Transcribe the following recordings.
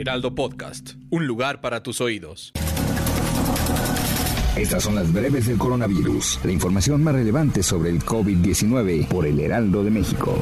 Heraldo Podcast, un lugar para tus oídos. Estas son las breves del coronavirus, la información más relevante sobre el COVID-19 por el Heraldo de México.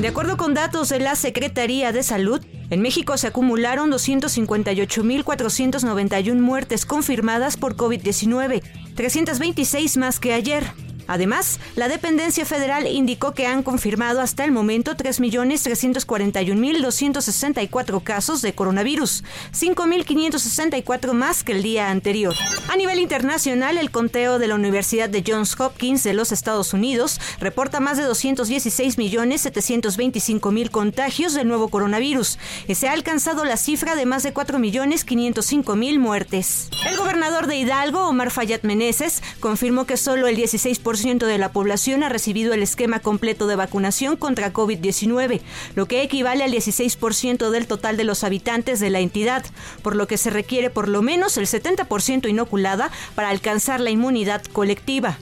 De acuerdo con datos de la Secretaría de Salud, en México se acumularon 258.491 muertes confirmadas por COVID-19, 326 más que ayer. Además, la dependencia federal indicó que han confirmado hasta el momento 3.341.264 casos de coronavirus, 5.564 más que el día anterior. A nivel internacional, el conteo de la Universidad de Johns Hopkins de los Estados Unidos reporta más de 216.725.000 contagios del nuevo coronavirus y se ha alcanzado la cifra de más de 4.505.000 muertes. El gobernador de Hidalgo, Omar Fayad Meneses, confirmó que solo el 16% de la población ha recibido el esquema completo de vacunación contra COVID-19, lo que equivale al 16% del total de los habitantes de la entidad, por lo que se requiere por lo menos el 70% inoculada para alcanzar la inmunidad colectiva.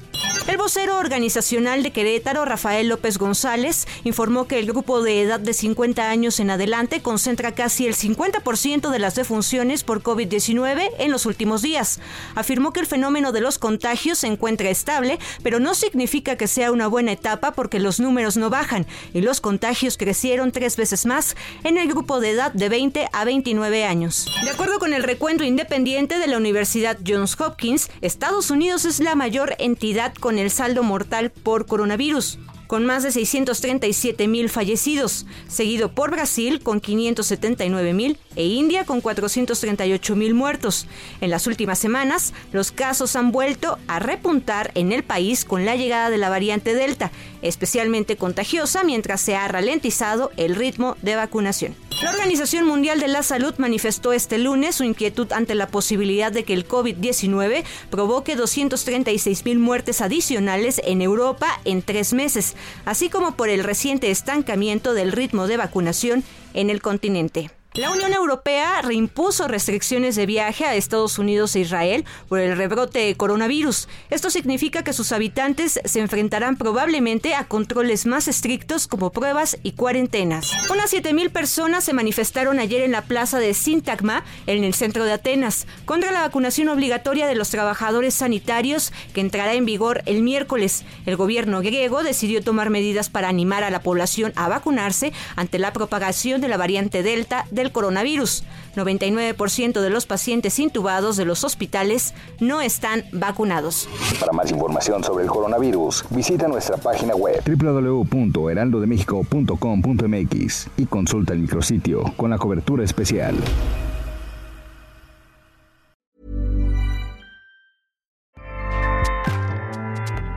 Vocero organizacional de Querétaro, Rafael López González, informó que el grupo de edad de 50 años en adelante concentra casi el 50% de las defunciones por COVID-19 en los últimos días. Afirmó que el fenómeno de los contagios se encuentra estable, pero no significa que sea una buena etapa porque los números no bajan y los contagios crecieron tres veces más en el grupo de edad de 20 a 29 años. De acuerdo con el recuento independiente de la Universidad Johns Hopkins, Estados Unidos es la mayor entidad con el saldo mortal por coronavirus, con más de 637 mil fallecidos, seguido por Brasil con 579 mil e India con 438 mil muertos. En las últimas semanas, los casos han vuelto a repuntar en el país con la llegada de la variante Delta, especialmente contagiosa mientras se ha ralentizado el ritmo de vacunación. La Organización Mundial de la Salud manifestó este lunes su inquietud ante la posibilidad de que el COVID-19 provoque 236 mil muertes adicionales en Europa en tres meses, así como por el reciente estancamiento del ritmo de vacunación en el continente. La Unión Europea reimpuso restricciones de viaje a Estados Unidos e Israel por el rebrote de coronavirus. Esto significa que sus habitantes se enfrentarán probablemente a controles más estrictos como pruebas y cuarentenas. Unas 7.000 personas se manifestaron ayer en la plaza de Sintagma, en el centro de Atenas, contra la vacunación obligatoria de los trabajadores sanitarios que entrará en vigor el miércoles. El gobierno griego decidió tomar medidas para animar a la población a vacunarse ante la propagación de la variante Delta del coronavirus. 99% de los pacientes intubados de los hospitales no están vacunados. Para más información sobre el coronavirus, visita nuestra página web www.heraldodemexico.com.mx y consulta el micrositio con la cobertura especial.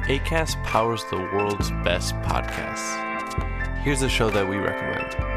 ACAST powers the world's best podcasts. Here's a show that we recommend.